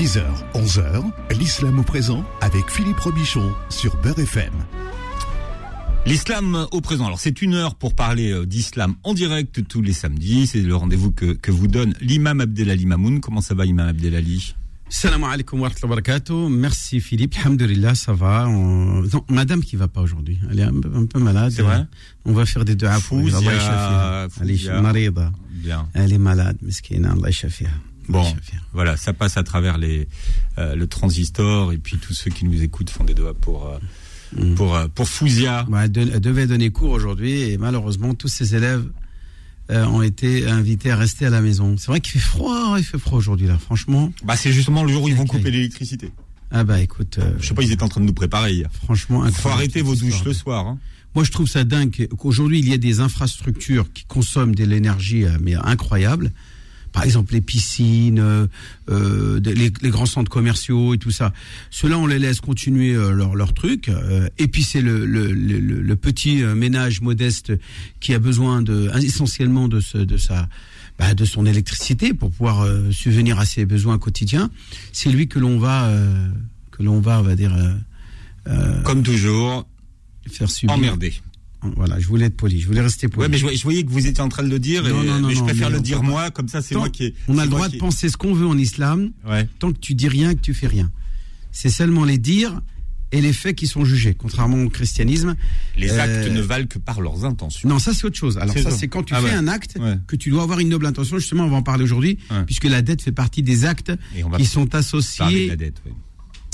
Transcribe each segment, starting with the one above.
10h, 11h, l'islam au présent avec Philippe Robichon sur Beurre FM. L'islam au présent. Alors c'est une heure pour parler euh, d'islam en direct tous les samedis. C'est le rendez-vous que, que vous donne l'imam Abdelali Mamoun. Comment ça va imam Abdelali? Salam alaikum wa rahmatullahi Merci Philippe. Alhamdulillah, ça va. On... Non, madame qui va pas aujourd'hui. Elle est un, un peu malade. C'est vrai? On va faire des deux Fouzia, Elle. Elle est malade, miskina. Allah. Bon, voilà, ça passe à travers les, euh, le transistor et puis tous ceux qui nous écoutent font des doigts pour, euh, Mm. pour, euh, pour Fouzia. Elle, devait donner cours aujourd'hui et malheureusement tous ses élèves euh, ont été invités à rester à la maison. C'est vrai qu'il fait froid, il fait froid aujourd'hui là. Franchement, Bah, c'est justement le jour où ils vont couper l'électricité. ah bah écoute, Je sais pas, ils étaient en train de nous préparer hier. franchement, Faut incroyable, arrêter vos douches le soir. hein. Moi, je trouve ça dingue qu'aujourd'hui, il y a des infrastructures qui consomment de l'énergie mais incroyable. Par exemple, les piscines, euh, euh, les, les grands centres commerciaux et tout ça. Ceux-là, on les laisse continuer euh, leur, leur truc. et puis, c'est le, le, le, petit ménage modeste qui a besoin de, essentiellement de, ce, de sa bah, de son électricité pour pouvoir euh, subvenir à ses besoins quotidiens. C'est lui que l'on va euh, que l'on va, on va dire, Comme toujours, faire subir. emmerdé. Voilà, je voulais être poli, je voulais rester poli. Ouais, mais je, voyais- je voyais que vous étiez en train de le dire, Non, et, non, non, mais je préfère mais le dire moi, comme ça c'est moi qui ai. on a le droit de penser ce qu'on veut en islam, Ouais. tant que tu dis rien, que tu fais rien. C'est seulement les dires et les faits qui sont jugés, contrairement au christianisme. Les Euh, actes ne valent que par leurs intentions. Non, ça c'est autre chose. Alors ça c'est quand tu Ah fais ouais. un acte Ouais. que tu dois avoir une noble intention. Justement, on va en parler aujourd'hui, puisque la dette fait partie des actes Et on va qui sont associés la dette.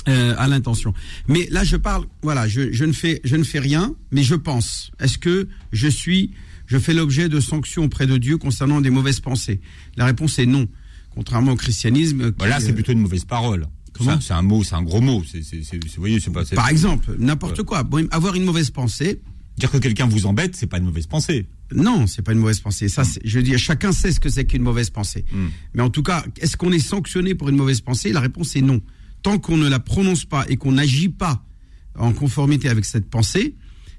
Euh, à l'intention. Mais là, je parle, voilà, je, je ne fais, je ne fais rien, mais je pense. Est-ce que je suis, je fais l'objet de sanctions auprès de Dieu concernant des mauvaises pensées? La réponse est non. Contrairement au christianisme. qui, Voilà, c'est euh, plutôt une mauvaise parole. C'est un mot, c'est un gros mot. C'est, c'est, c'est- vous voyez, c'est pas. c'est- Par exemple, n'importe quoi. Bon, avoir une mauvaise pensée, Dire que quelqu'un vous embête, c'est pas une mauvaise pensée. non, c'est pas une mauvaise pensée. Ça, c'est- je dis, chacun sait ce que c'est qu'une mauvaise pensée. Mm. Mais en tout cas, est-ce qu'on est sanctionné pour une mauvaise pensée? La réponse est non. Tant qu'on ne la prononce pas et qu'on n'agit pas en conformité avec cette pensée,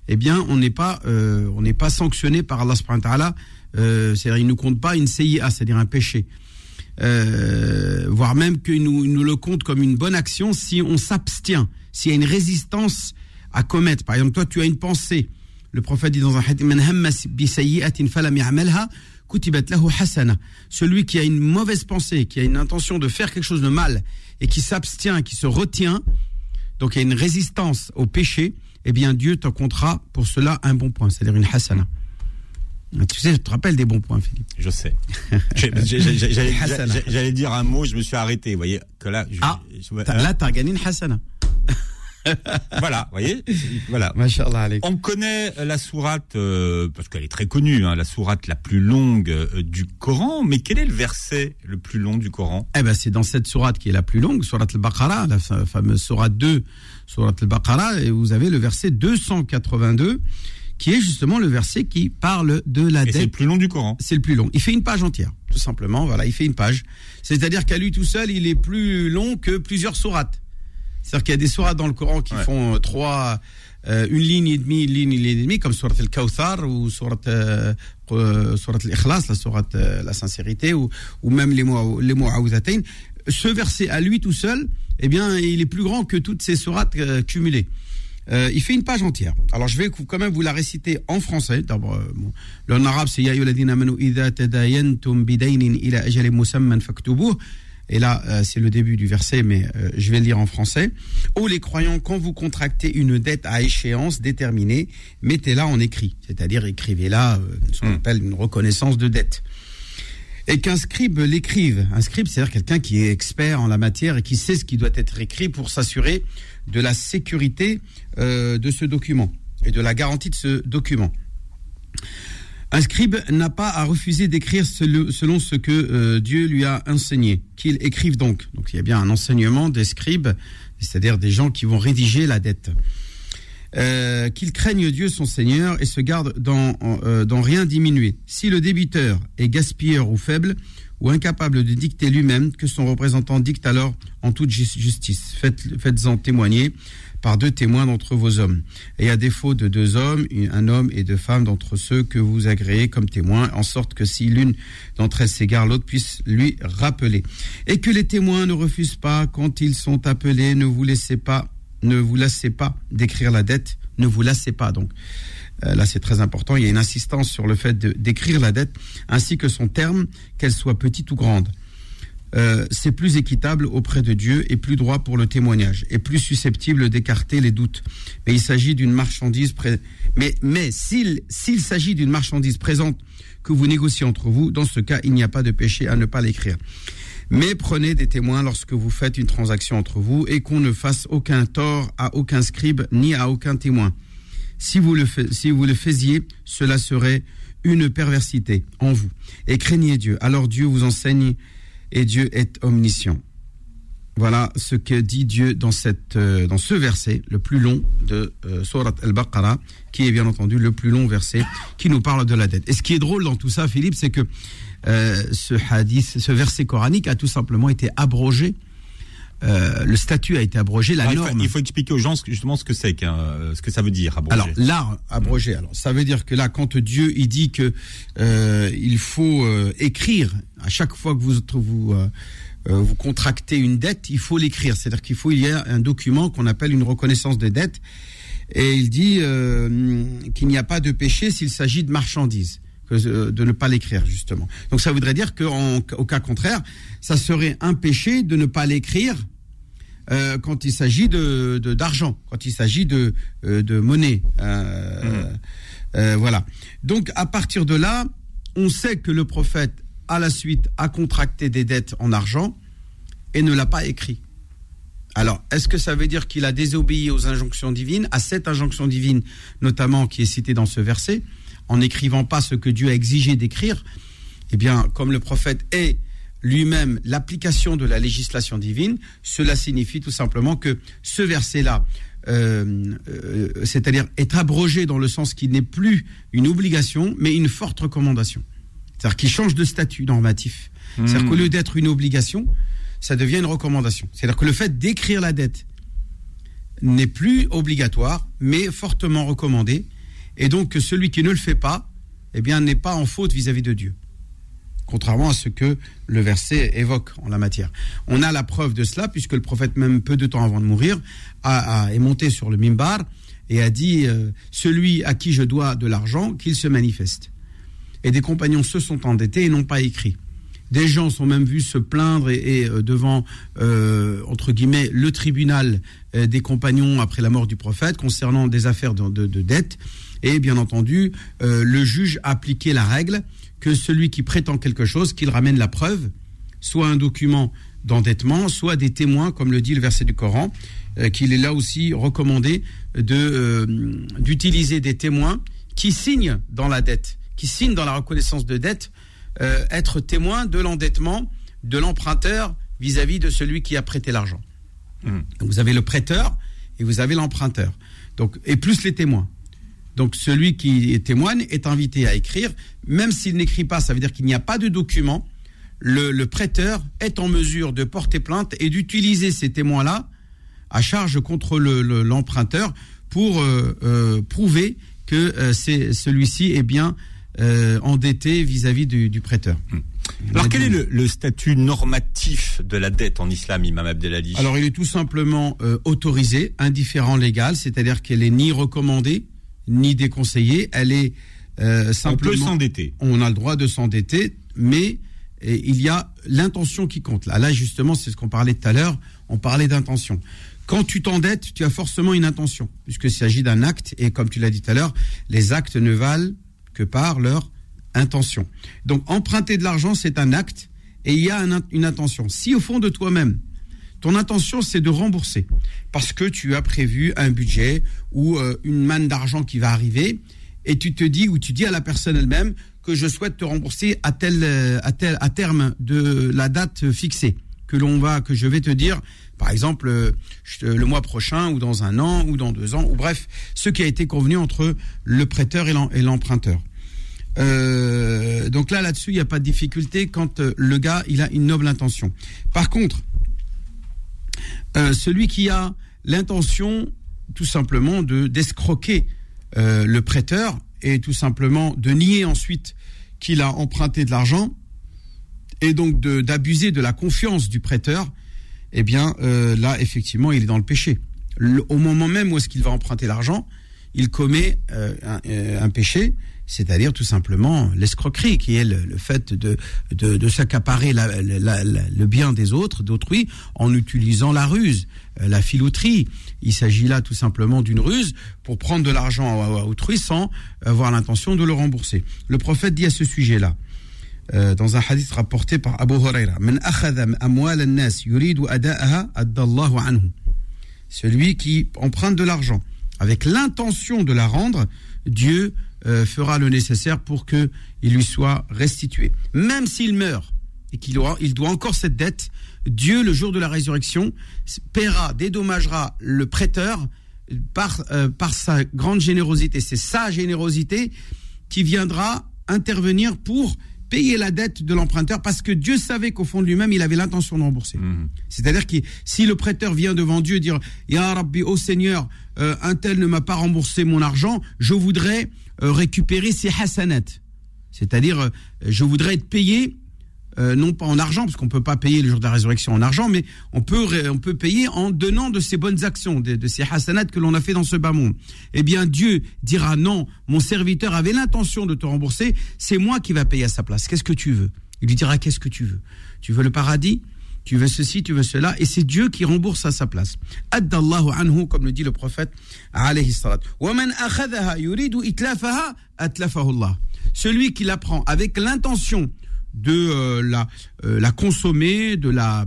eh bien, on n'est pas, euh, pas sanctionné par Allah. Euh, c'est-à-dire, il ne compte pas une CIA, c'est-à-dire un péché. Euh, voire même qu'il nous, nous le compte comme une bonne action si on s'abstient, s'il y a une résistance à commettre. Par exemple, toi, tu as une pensée. Le prophète dit dans un hadith. Celui qui a une mauvaise pensée, qui a une intention de faire quelque chose de mal et qui s'abstient, qui se retient, donc il y a une résistance au péché, eh bien Dieu te comptera pour cela un bon point, c'est-à-dire une hasana. Tu sais, je te rappelle des bons points, Philippe. Je sais. J'allais dire un mot, je me suis arrêté. Vous voyez que là. Je, Ah, je- T'as- hein, Là, tu as gagné une hasana. voilà, vous voyez. Voilà. On connaît la sourate euh, parce qu'elle est très connue, hein, la sourate la plus longue euh, du Coran. Mais quel est le verset le plus long du Coran? Eh ben, c'est dans cette sourate qui est la plus longue, sourate al-Baqarah, la fa- fameuse sourate 2, sourate al-Baqarah, et vous avez le verset 282, qui est justement le verset qui parle de la Et c'est le dette. plus long du Coran. C'est le plus long. Il fait une page entière, tout simplement. Voilà, il fait une page. C'est-à-dire qu'à lui tout seul, il est plus long que plusieurs sourates. C'est-à-dire qu'il y a des sourates dans le Coran qui Ouais. font euh, trois, euh, une ligne et demie, une ligne et demie, comme sourate al-Kawthar ou sourate, euh, euh, sourate al-Ikhlas, la sourate euh, la sincérité, ou, ou même les mots les Mu'awwidhatayn. Ce verset à lui tout seul, eh bien, il est plus grand que toutes ces sourates cumulées. Euh, il fait une page entière. Alors je vais quand même vous la réciter en français. D'abord, euh, bon, le en arabe c'est Ya ayyuhalladhina amanu idha tadayantum bidaynin ila ajalin musamman faktubuh. Et là, euh, c'est le début du verset, mais euh, je vais le lire en français. Ô les croyants, quand vous contractez une dette à échéance déterminée, mettez-la en écrit. C'est-à-dire écrivez-la, euh, ce qu'on Hmm. appelle une reconnaissance de dette et qu'un scribe l'écrive. Un scribe, c'est-à-dire quelqu'un qui est expert en la matière et qui sait ce qui doit être écrit pour s'assurer de la sécurité de ce document et de la garantie de ce document. Un scribe n'a pas à refuser d'écrire selo- selon ce que euh, Dieu lui a enseigné. Qu'il écrive donc. Donc il y a bien un enseignement des scribes, c'est-à-dire des gens qui vont rédiger la dette. Euh, qu'il craigne Dieu son Seigneur et se garde d'en euh, rien diminuer. Si le débiteur est gaspilleur ou faible ou incapable de dicter lui-même, que son représentant dicte alors en toute ju- justice. Faites- Faites-en témoigner par deux témoins d'entre vos hommes. Et à défaut de deux hommes, un homme et deux femmes d'entre ceux que vous agréez comme témoins, en sorte que si l'une d'entre elles s'égare, l'autre puisse lui rappeler. Et que les témoins ne refusent pas quand ils sont appelés, ne vous laissez pas, ne vous lassez pas d'écrire la dette, ne vous lassez pas donc. Euh, là, c'est très important. Il y a une insistance sur le fait d'écrire la dette ainsi que son terme, qu'elle soit petite ou grande. Euh, c'est plus équitable auprès de Dieu et plus droit pour le témoignage et plus susceptible d'écarter les doutes. Mais il s'agit d'une marchandise mais mais s'il s'il s'agit d'une marchandise présente que vous négociez entre vous, dans ce cas, il n'y a pas de péché à ne pas l'écrire. Mais prenez des témoins lorsque vous faites une transaction entre vous et qu'on ne fasse aucun tort à aucun scribe ni à aucun témoin. Si vous le, si vous le faisiez, cela serait une perversité en vous. Et craignez Dieu. Alors Dieu vous enseigne et Dieu est omniscient. Voilà ce que dit Dieu dans, cette, euh, dans ce verset, le plus long de euh, al-Baqarah, qui est bien entendu le plus long verset qui nous parle de la dette. Et ce qui est drôle dans tout ça, Philippe, c'est que euh, ce ce verset coranique a tout simplement été abrogé euh, le statut a été abrogé, la norme. Il faut, expliquer aux gens justement ce que c'est, ce que ça veut dire abrogé. Alors là, abrogé. Alors ça veut dire que là, quand Dieu il dit que euh, il faut euh, écrire à chaque fois que vous vous vous contractez une dette, il faut l'écrire. C'est-à-dire qu'il faut il y a un document qu'on appelle une reconnaissance de dette, et il dit qu'il n'y a pas de péché s'il s'agit de marchandises. Que, de ne pas l'écrire justement. Donc ça voudrait dire qu'au cas contraire, ça serait un péché de ne pas l'écrire euh, quand il s'agit de d'argent, quand il s'agit de euh, de monnaie. Euh, mmh. voilà. Donc à partir de là, on sait que le prophète à la suite a contracté des dettes en argent et ne l'a pas écrit. Alors, est-ce que ça veut dire qu'il a désobéi aux injonctions divines, à cette injonction divine notamment qui est citée dans ce verset, en n'écrivant pas ce que Dieu a exigé d'écrire Eh bien, comme le prophète est lui-même l'application de la législation divine, cela signifie tout simplement que ce verset-là, euh, euh, c'est-à-dire est abrogé dans le sens qu'il n'est plus une obligation, mais une forte recommandation. C'est-à-dire qu'il change de statut normatif. C'est-à-dire hmm. qu'au lieu d'être une obligation, ça devient une recommandation. C'est-à-dire que le fait d'écrire la dette n'est plus obligatoire, mais fortement recommandé. Et donc celui qui ne le fait pas, eh bien, n'est pas en faute vis-à-vis -vis de Dieu contrairement à ce que le verset évoque en la matière. On a la preuve de cela, puisque le prophète, même peu de temps avant de mourir, a, est monté sur le mimbar et a dit euh, Celui à qui je dois de l'argent, qu'il se manifeste. Et des compagnons se sont endettés et n'ont pas écrit. Des gens sont même vus se plaindre et, euh, devant, euh, entre guillemets, le tribunal des compagnons après la mort du prophète concernant des affaires de, de dette. Et bien entendu, le juge a appliqué la règle que celui qui prétend quelque chose, qu'il ramène la preuve, soit un document d'endettement, soit des témoins, comme le dit le verset du Coran, euh, qu'il est là aussi recommandé de euh, d'utiliser des témoins qui signent dans la dette, qui signent dans la reconnaissance de dette, euh, être témoin de l'endettement de l'emprunteur vis-à-vis de celui qui a prêté l'argent. Mmh. Vous avez le prêteur et vous avez l'emprunteur. Donc et plus les témoins. Donc celui qui témoigne est invité à écrire, même s'il n'écrit pas, ça veut dire qu'il n'y a pas de document. Le, prêteur est en mesure de porter plainte et d'utiliser ces témoins-là à charge contre l'emprunteur pour euh, euh, prouver que euh, celui-ci est bien endetté vis-à-vis du, prêteur. Hmm. Alors quel est le, statut normatif de la dette en islam, Imam Abdelali Alors il est tout simplement autorisé, indifférent légal, c'est-à-dire qu'elle est ni recommandée, ni déconseillée. Elle est euh, simplement. On peut s'endetter. On a le droit de s'endetter, mais il y a l'intention qui compte. Là, là justement, c'est ce qu'on parlait tout à l'heure. On parlait d'intention. Quand tu t'endettes, tu as forcément une intention, puisqu'il s'agit d'un acte, et comme tu l'as dit tout à l'heure, les actes ne valent que par leur intention. Donc, emprunter de l'argent, c'est un acte, et il y a une intention. Si au fond de toi-même, ton intention, c'est de rembourser parce que tu as prévu un budget ou euh, une manne d'argent qui va arriver et tu te dis ou tu dis à la personne elle-même que je souhaite te rembourser à tel, euh, à tel à terme de la date fixée que l'on va que je vais te dire par exemple euh, le mois prochain ou dans un an ou dans deux ans ou bref ce qui a été convenu entre le prêteur et l'emprunteur. donc là, là-dessus, il n'y a pas de difficulté quand le gars, il a une noble intention. Par contre, euh, celui qui a l'intention tout simplement de d'escroquer euh, le prêteur et tout simplement de nier ensuite qu'il a emprunté de l'argent et donc d'abuser de, la confiance du prêteur, eh bien euh, là effectivement il est dans le péché. Au moment même où est-ce qu'il va emprunter l'argent, il commet un péché, c'est-à-dire tout simplement l'escroquerie, qui est le, fait de, de, s'accaparer le bien des autres, d'autrui, en utilisant la ruse, euh, la filouterie. Il s'agit là tout simplement d'une ruse pour prendre de l'argent à, autrui sans avoir l'intention de le rembourser. Le prophète dit à ce sujet-là, euh, dans un hadith rapporté par Abu Huraira. Celui qui emprunte de l'argent avec l'intention de la rendre, Dieu euh, fera le nécessaire pour que il lui soit restitué. Même s'il meurt et qu'il aura- il doit encore cette dette, Dieu, le jour de la résurrection, paiera, dédommagera le prêteur par, euh, par sa grande générosité. C'est sa générosité qui viendra intervenir pour payer la dette de l'emprunteur parce que Dieu savait qu'au fond de lui-même, il avait l'intention de rembourser. C'est-à-dire que si le prêteur vient devant Dieu dire Ya Rabbi, ô Seigneur, euh, un tel ne m'a pas remboursé mon argent, je voudrais récupérer ses hasanat. C'est-à-dire, euh, je voudrais être payé euh, non pas en argent, parce qu'on peut pas payer le jour de la résurrection en argent, mais on peut, on peut payer en donnant de ses bonnes actions, de, de ces hasanats que l'on a fait dans ce bas monde. Eh bien, Dieu dira non, mon serviteur avait l'intention de te rembourser, c'est moi qui va payer à sa place. Qu'est-ce que tu veux? Il lui dira qu'est-ce que tu veux? Tu veux le paradis? Tu veux ceci, tu veux cela, et c'est Dieu qui rembourse à sa place. Addallahu anhu, comme le dit le prophète, alayhi salat. Celui qui la prend avec l'intention de euh, euh, la consommer, de la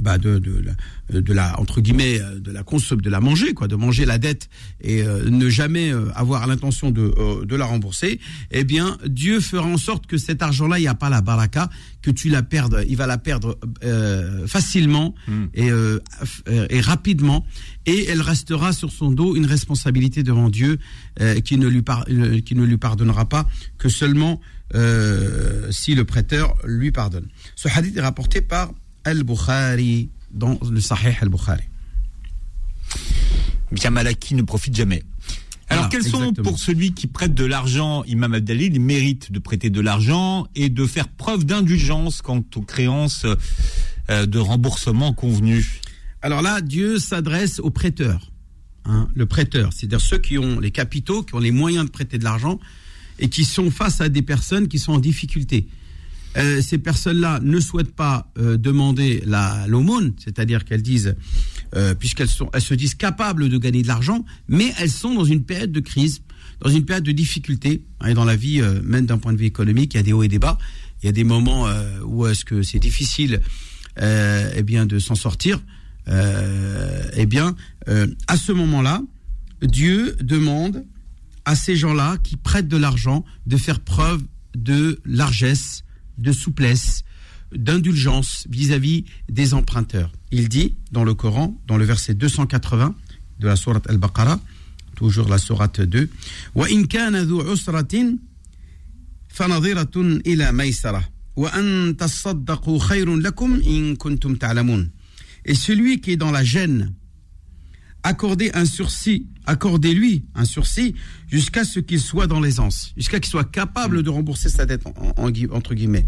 bah de, de, la, de la entre guillemets euh, de la consomme de la manger quoi de manger la dette et euh, ne jamais euh, avoir l'intention de, euh, de la rembourser eh bien Dieu fera en sorte que cet argent là il n'y a pas la baraka que tu la perdes il va la perdre facilement et, euh, f- et rapidement et elle restera sur son dos une responsabilité devant Dieu qui ne lui par- qui ne lui pardonnera pas que seulement si le prêteur lui pardonne. Ce hadith est rapporté par Al-Bukhari dans le Sahih Al-Bukhari. Bien Malaki ne profite jamais. Alors, Voilà, quels sont exactement. pour celui qui prête de l'argent, Imam Abdali, les mérites de prêter de l'argent et de faire preuve d'indulgence quant aux créances euh, de remboursement convenues Alors là, Dieu s'adresse aux prêteurs. hein, le prêteur, c'est-à-dire ceux qui ont les capitaux, qui ont les moyens de prêter de l'argent et qui sont face à des personnes qui sont en difficulté. Euh, ces personnes-là ne souhaitent pas euh, demander la l'aumône, c'est-à-dire qu'elles disent, euh, puisqu'elles sont, elles se disent capables de gagner de l'argent, mais elles sont dans une période de crise, dans une période de difficulté. hein, dans la vie, même d'un point de vue économique, il y a des hauts et des bas. Il y a des moments où est-ce que c'est difficile, eh bien, de s'en sortir. Eh bien, à ce moment-là, Dieu demande à ces gens-là qui prêtent de l'argent de faire preuve de largesse, de souplesse, d'indulgence vis-à-vis des emprunteurs. Il dit dans le Coran, dans le verset 280 de la sourate Al-Baqarah, toujours la sourate 2, وَإِن كَانَ ذُو عُسْرَةٍ فَنَظِرَةٌ إِلَى مَيْسَرَةٍ وَأَن تَصَّدَّقُوا خَيْرٌ لَكُمْ إِن كُنتُمْ تَعْلَمُونَ Et celui qui est dans la gêne, accordez un sursis, accordez-lui un sursis jusqu'à ce qu'il soit dans l'aisance, jusqu'à qu'il soit capable de rembourser sa dette, entre guillemets.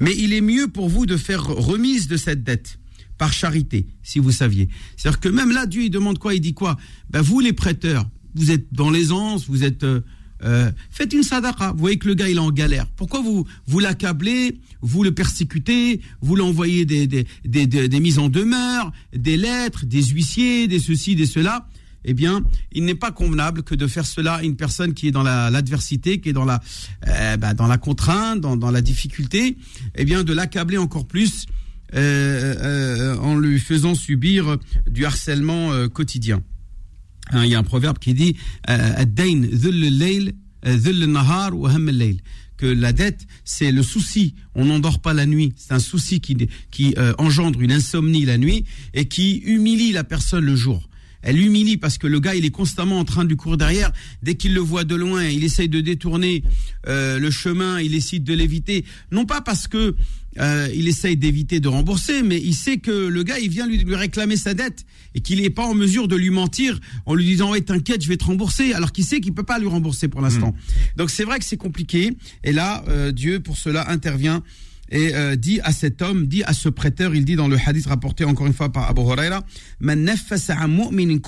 Mais il est mieux pour vous de faire remise de cette dette par charité, si vous saviez. C'est-à-dire que même là, Dieu, il demande quoi? Il dit quoi? Ben, Vous, les prêteurs, vous êtes dans l'aisance, vous êtes... euh, euh, faites une sadaqa. Vous voyez que le gars, il est en galère. Pourquoi vous, vous l'accablez, vous le persécutez, vous l'envoyez des, des, des, des- mises en demeure, des lettres, des huissiers, des ceci, des cela? Eh bien, il n'est pas convenable que de faire cela à une personne qui est dans la- l'adversité, qui est dans la, euh, bah, dans la contrainte, dans, dans la difficulté, eh bien, de l'accabler encore plus euh, euh, en lui faisant subir du harcèlement euh, Hein, il y a un proverbe qui dit euh, euh, que la dette, c'est le souci. On n'endort pas la nuit. C'est un souci qui, qui euh, engendre une insomnie la nuit et qui humilie la personne le jour. Elle l'humilie parce que le gars, il est constamment en train de lui courir derrière. Dès qu'il le voit de loin, il essaye de détourner euh, le chemin, il essaie de l'éviter. Non pas parce que euh, il essaye d'éviter de rembourser, mais il sait que le gars, il vient lui, lui réclamer sa dette et qu'il n'est pas en mesure de lui mentir en lui disant ouais t'inquiète, je vais te rembourser, alors qu'il sait qu'il peut pas lui rembourser pour l'instant. Donc c'est vrai que c'est compliqué. Et là, euh, Dieu pour cela intervient et euh, dit à cet homme, dit à ce prêteur, il dit dans le hadith rapporté encore une fois par Abu Huraira, Man naffasa an mu'minin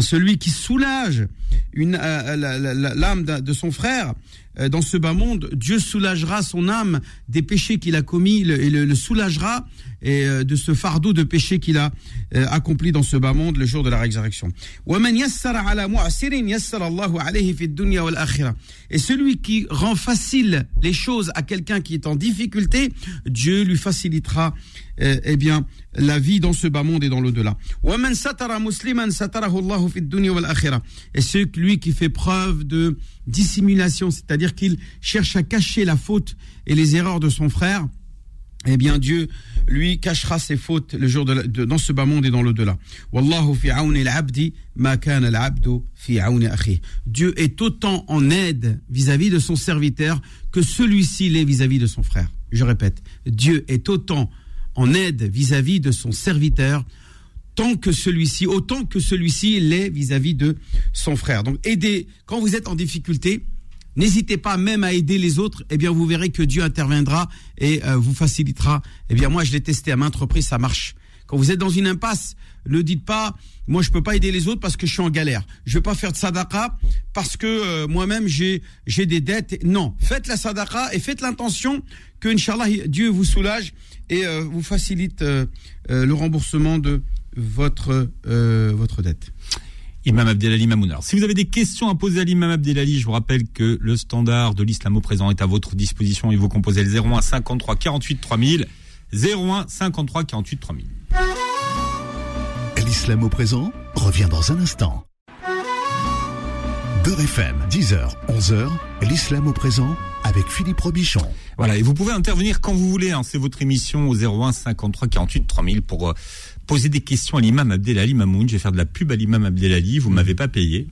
celui qui soulage euh, l'âme de son frère dans ce bas monde, Dieu soulagera son âme des péchés qu'il a commis et le, soulagera euh, de ce fardeau de péché qu'il a euh, accompli dans ce bas monde le jour de la résurrection. Et celui qui rend facile les choses à quelqu'un qui est en difficulté, Dieu lui facilitera euh, eh bien la vie dans ce bas monde et dans l'au-delà. Et celui qui fait preuve de dissimulation, c'est-à-dire qu'il cherche à cacher la faute et les erreurs de son frère, eh bien Dieu lui cachera ses fautes le jour de, dans ce bas monde et dans l'au-delà. Fi al-abdi ma al-abdu fi. Dieu est autant en aide vis-à-vis de son serviteur que celui-ci l'est vis-à-vis de son frère. Je répète, Dieu est autant en aide vis-à-vis de son serviteur tant que celui-ci, autant que celui-ci l'est vis-à-vis de son frère. Donc aidez, quand vous êtes en difficulté, n'hésitez pas même à aider les autres, eh bien vous verrez que Dieu interviendra et euh, vous facilitera. Eh bien moi je l'ai testé à maintes reprises, ça marche. Quand vous êtes dans une impasse, ne dites pas moi je peux pas aider les autres parce que je suis en galère. Je vais pas faire de sadaqa parce que euh, moi-même j'ai j'ai des dettes. Non, faites la sadaqa et faites l'intention que inchallah Dieu vous soulage et euh, vous facilite le remboursement de votre votre dette. Imam Abdelali Mamoun. Alors, si vous avez des questions à poser à l'imam Abdelali, je vous rappelle que le standard de l'islam au présent est à votre disposition et vous composez le 01 53 48 3000. 01 53 48 3000. L'islam au présent revient dans un instant. Beurre FM, 10h, 11h, l'islam au présent avec Philippe Robichon. Voilà, et vous pouvez intervenir quand vous voulez. hein. C'est votre émission au 01 53 48 3000 pour euh, poser des questions à l'imam Abdelali Mamoun. Je vais faire de la pub à l'imam Abdelali. Vous m'avez pas payé.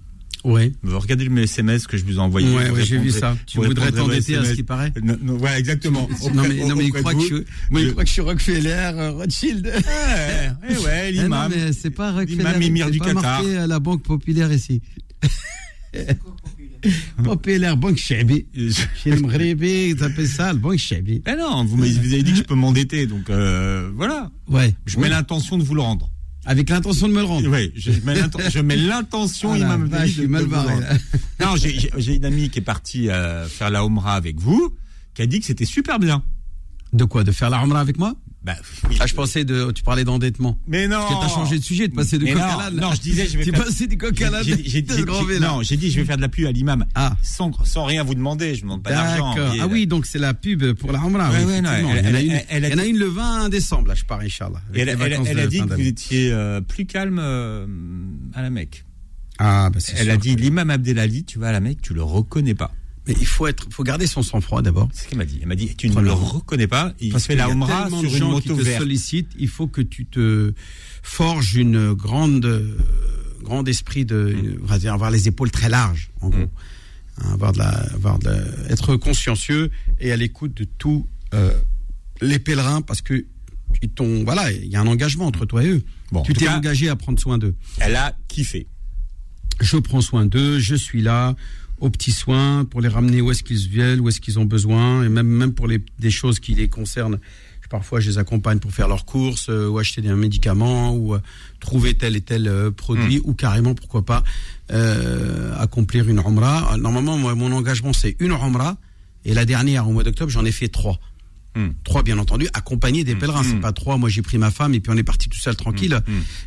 Ouais. Vous regardez le SMS que je vous ai envoyé. Ouais, ouais, j'ai vu ça. Tu vous voudrais t'endetter à ce qui paraît Non, non, voilà, exactement. Non mais, non, mais il croit que je, moi, il croit que je suis Rockefeller, euh, Rothschild. Ouais, ouais, ouais, Eh non, l'imam. mais c'est pas Rockefeller. L'imam émir du pas Qatar. marqué à la Banque Populaire ici. Populaire, Banque Chabi. Chez le Mghribi, t'appelles ça, le Banque Chabi. Eh non, vous m'avez dit que je peux m'endetter, donc euh, voilà. Ouais. Je mets l'intention de vous le rendre. Avec l'intention de me le rendre. Oui, je mets l'intention, Ah de- suis mal barré. Non, j'ai- une amie qui est partie euh, faire la Omra avec vous, qui a dit que c'était super bien. De quoi De faire la Umrah avec moi? Bah, oui. Ah, je pensais de. Tu parlais d'endettement. Mais non. Parce que t'as changé de sujet, de passer de Mais coq non, à l'âne. non, je disais, je vais faire- passais du coq à l'âne. J'ai-. Non, j'ai dit je vais faire de la pub à l'imam. Ah. Sans, sans rien vous demander, je ne demande pas d'argent. Ah oui, donc c'est la pub pour la Umrah. Ouais, oui, ouais, non, elle- il y en a elle- une, elle- elle a le 20 décembre, là, je pars, Inch'Allah. Elle, a dit que vous étiez euh, plus calme euh, à la Mecque. Ah, bah c'est Elle sûr a dit l'imam Abdelali, tu vas à la Mecque, tu le reconnais pas. Mais il faut être, faut garder son sang-froid d'abord. C'est ce qu'elle m'a dit. Elle m'a dit tu ne le reconnais pas. Il Parce fait la Omra sur une gens qui moto te verte. sollicitent. Il faut que tu te forges une grande, euh, grand esprit de, Mm. on va dire, avoir les épaules très larges, en gros. Hein, avoir de la, avoir de la- être consciencieux et à l'écoute de tous euh, les pèlerins parce que ils t'ont, voilà, il y a un engagement entre toi et eux. Bon, tu t'es engagé à prendre soin d'eux. Elle a kiffé. je prends soin d'eux, je suis là aux petits soins pour les ramener où est-ce qu'ils viennent, où est-ce qu'ils ont besoin, et même même pour les des choses qui les concernent. Parfois, je les accompagne pour faire leurs courses, euh, ou acheter des médicaments, ou euh, trouver tel et tel euh, produit, ou carrément, pourquoi pas, euh, accomplir une umrah. Normalement, moi, mon engagement, c'est une umrah, et la dernière, au mois d'octobre, j'en ai fait trois. Hmm. Trois, bien entendu, accompagnés des pèlerins. C'est pas trois. Moi, j'ai pris ma femme et puis on est parti tout seul tranquille.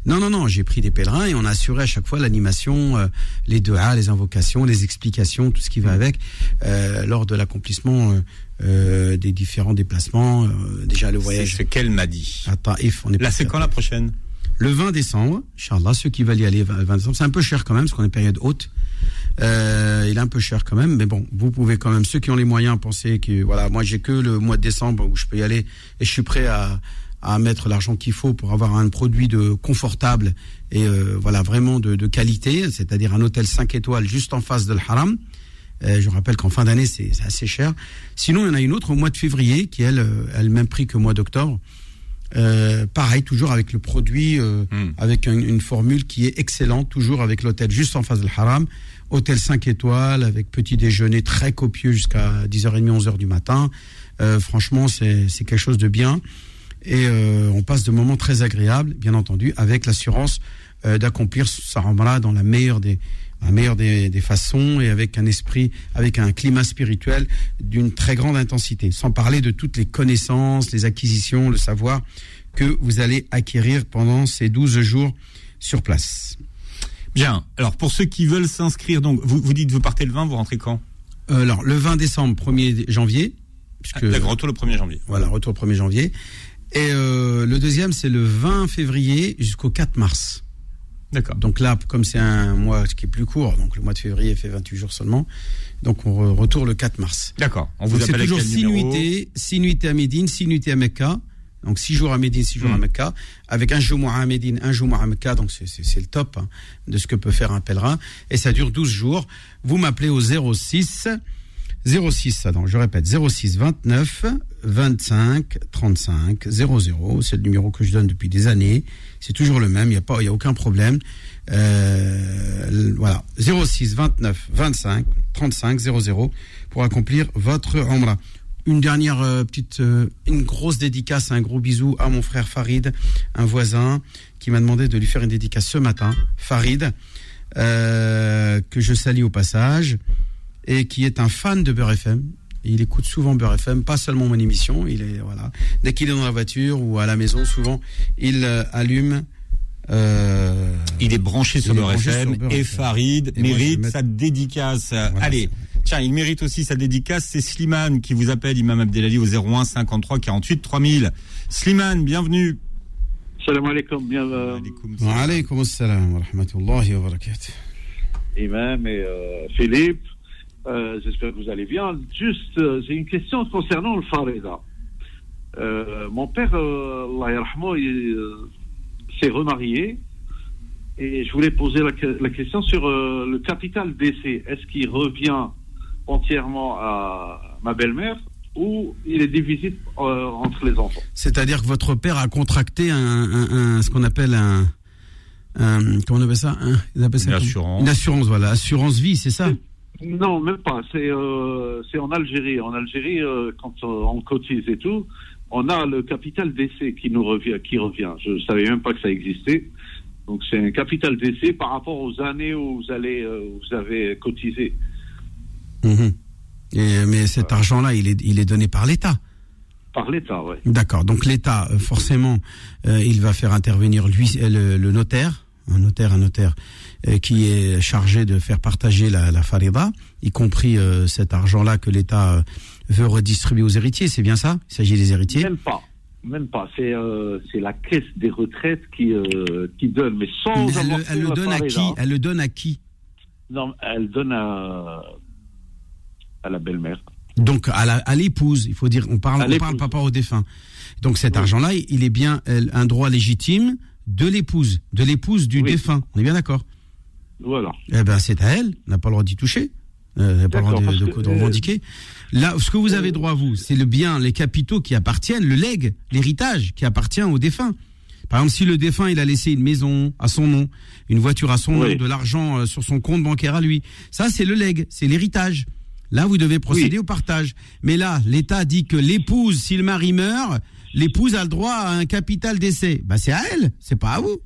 Non, non, non. J'ai pris des pèlerins et on a assuré à chaque fois l'animation, euh, les du'a, les invocations, les explications, tout ce qui va avec, euh, lors de l'accomplissement euh, des différents déplacements. déjà le C'est voyage ce qu'elle m'a dit. à Taïf. On est Là, c'est quand la prochaine? Le 20 décembre, Inch'Allah, ceux qui veulent y aller, 20 décembre, c'est un peu cher quand même, parce qu'on est période haute. Euh, il est un peu cher quand même, mais bon, vous pouvez quand même, ceux qui ont les moyens, penser que, voilà, moi j'ai que le mois de décembre où je peux y aller, et je suis prêt à, à mettre l'argent qu'il faut pour avoir un produit de confortable et euh, voilà vraiment de, de qualité, c'est-à-dire un hôtel 5 étoiles juste en face de l'haram. Euh, je rappelle qu'en fin d'année c'est assez cher. Sinon il y en a une autre au mois de février qui elle euh, a le même prix que au mois d'octobre. Euh, pareil, toujours avec le produit, euh, Hmm. avec un- une formule qui est excellente, toujours avec l'hôtel juste en face de l'haram. Hôtel 5 étoiles, avec petit déjeuner très copieux jusqu'à 10h30, 11h du matin. Euh, franchement, c'est quelque chose de bien. Et euh, on passe de moments très agréables, bien entendu, avec l'assurance euh, d'accomplir sa Ramadan dans la meilleure des la meilleure des, des façons et avec un esprit, avec un climat spirituel d'une très grande intensité. Sans parler de toutes les connaissances, les acquisitions, le savoir que vous allez acquérir pendant ces 12 jours sur place. Bien. Alors, pour ceux qui veulent s'inscrire, donc, vous, vous dites, vous partez le 20, vous rentrez quand? Euh, alors, le 20 décembre, 1er janvier, puisque D'accord, retour le 1er janvier. voilà, retour 1er janvier. Et euh, le deuxième, c'est le 20 février jusqu'au 4 mars. D'accord. Donc là, comme c'est un mois qui est plus court, donc le mois de février fait 28 jours seulement, donc on re- retourne le 4 mars. D'accord. On vous Donc appelle toujours quel 6 numéro? Nuitées, 6 nuitées à Médine, 6 nuitées à Mecca. Donc 6 jours à Médine, 6 jours à Mm. Mecca, avec un jour à Médine, un jour à Mecca, donc c'est le top hein, de ce que peut faire un pèlerin. Et ça dure 12 jours. Vous m'appelez au 06 06, attends, je répète, 06 29 25 35 00. C'est le numéro que je donne depuis des années. C'est toujours le même, il n'y a, a aucun problème. Euh, voilà, 06 29 25 35 00 pour accomplir votre Umrah. Une dernière euh, petite, euh, une grosse dédicace, un gros bisou à mon frère Farid, un voisin qui m'a demandé de lui faire une dédicace ce matin. Farid, que je salue au passage et qui est un fan de Beurre FM. Il écoute souvent Beurre FM, pas seulement mon émission. Il est voilà, dès qu'il est dans la voiture ou à la maison, souvent il euh, allume. euh, Il est branché sur Beurre et FM. Farid Et moi, je vais mérite mettre- sa dédicace. Voilà, Allez, tiens, il mérite aussi sa dédicace. C'est Slimane qui vous appelle, Imam Abdelali, au 01 53 48 3000. Slimane, bienvenue. Salam alaikum, euh, Alaikum Wa salam. alaykum assalam wa rahmatullahi wa barakatuh. Imam et euh, Philippe. Euh, J'espère que vous allez bien. Juste, euh, j'ai une question concernant le Farida. Euh, mon père, euh, Allah euh, s'est remarié et je voulais poser la, que- la question sur euh, le capital d'essai. Est-ce qu'il revient entièrement à ma belle-mère ou il est divisé euh, entre les enfants? C'est-à-dire que votre père a contracté un, un- un- ce qu'on appelle un, un- comment on appelle ça, un- ils appellent ça Une assurance. Une assurance, voilà, assurance vie, c'est ça? Non, même pas. C'est euh, c'est en Algérie. En Algérie, euh, quand euh, on cotise et tout, on a le capital d'essai qui nous revient, qui revient. Je savais même pas que ça existait. Donc c'est un capital d'essai par rapport aux années où vous allez, où vous avez cotisé. Mhm. Et, mais cet argent-là, il est, il est donné par l'État. Par l'État, ouais. D'accord. Donc l'État, forcément, euh, il va faire intervenir lui, le, le notaire, un notaire, un notaire, euh, qui est chargé de faire partager la, la farida, y compris euh, cet argent-là que l'État euh, veut redistribuer aux héritiers. C'est bien ça? Il s'agit des héritiers? Même pas. Même pas. C'est la caisse des retraites qui qui donne, mais sans Mais elle, le- elle donne à qui? Elle le donne à qui? Non, elle donne à à la belle-mère. Donc à l'épouse, il faut dire, on parle, on parle pas, au défunt. Donc cet Oui. argent-là, il est bien un droit légitime de l'épouse, de l'épouse du Oui. défunt. On est bien d'accord Voilà. Eh ben c'est à elle, on n'a pas le droit d'y toucher. Euh, n'a pas le droit de, de- parce de que, revendiquer. Là, ce que vous avez droit, vous, c'est le bien, les capitaux qui appartiennent, le legs, l'héritage qui appartient au défunt. Par exemple, si le défunt, il a laissé une maison à son nom, une voiture à son Oui. nom, de l'argent euh, sur son compte bancaire à lui, ça, c'est le legs, c'est l'héritage. Là, vous devez procéder au partage. Mais là, l'État dit que l'épouse, si le mari meurt, l'épouse a le droit à un capital d'essai. Bah, c'est à elle, c'est pas à vous.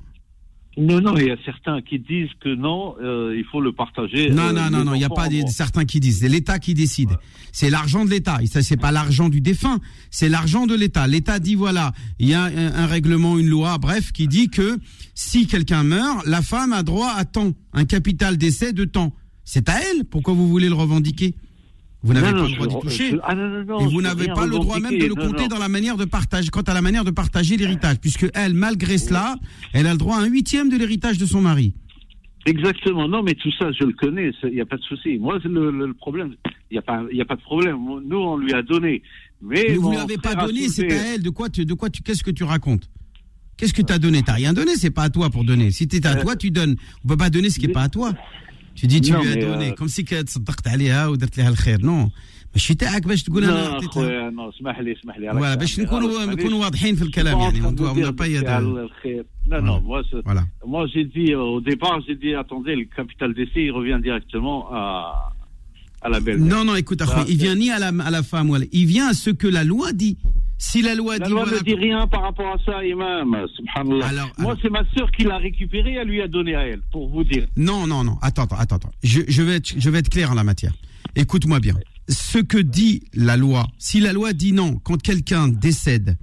Non, non, il y a certains qui disent que non, euh, il faut le partager. Non, euh, non, non, non, il n'y a pas des, certains qui disent. C'est l'État qui décide. C'est l'argent de l'État. Ça, c'est pas l'argent du défunt. C'est l'argent de l'État. L'État dit voilà, il y a un, un règlement, une loi, bref, qui dit que si quelqu'un meurt, la femme a droit à temps, un capital d'essai de temps. C'est à elle. Pourquoi vous voulez le revendiquer? Vous n'avez pas le droit d'y toucher. je- ah, non, non, non, Et vous n'avez pas le droit même de le compter non. dans la manière de partager, quant à la manière de partager l'héritage, puisque elle, malgré cela, elle a le droit à un huitième de l'héritage de son mari. Exactement. Non, mais tout ça, je le connais. Il n'y a pas de souci. Moi, le, le, le problème, il n'y a pas, a pas de problème. Nous, on lui a donné. Mais, Mais vous mon lui avez pas donné, c'est à elle. De quoi tu, de quoi tu, qu'est-ce que tu racontes? Qu'est-ce que tu as donné? T'as rien donné, c'est pas à toi pour donner. Si t'es à Euh, toi, tu donnes. On peut pas donner ce qui est pas à toi. tu dis tu non, lui as donné. euh... comme si que tu صدقت عليها ودرت لها الخير نو ماشي تاعك باش تقول أنا عطيتها لا نو اسمح لي اسمح لي. فوالا باش نكونوا نكونوا واضحين في الكلام يعني اون دو با يدال الخير لا نو فوالا مو جي دي أو ديبار جي دي اتوندي الكابيتال دي سي يرفين ديريكتومون à la belle. Non non, écoute Ah, il vient ni à la à la femme il vient à ce que la loi dit. Si la loi La dit loi voilà, ne dit rien par rapport à ça, Imam. Subhanallah. Alors, Moi, alors. c'est ma sœur qui l'a récupéré, elle lui a donné à elle, pour vous dire. Non, non, non. Attends, attends, attends. attends. Je, je vais être, je vais être clair en la matière. Écoute-moi bien. Ce que dit la loi, si la loi dit non, quand quelqu'un décède,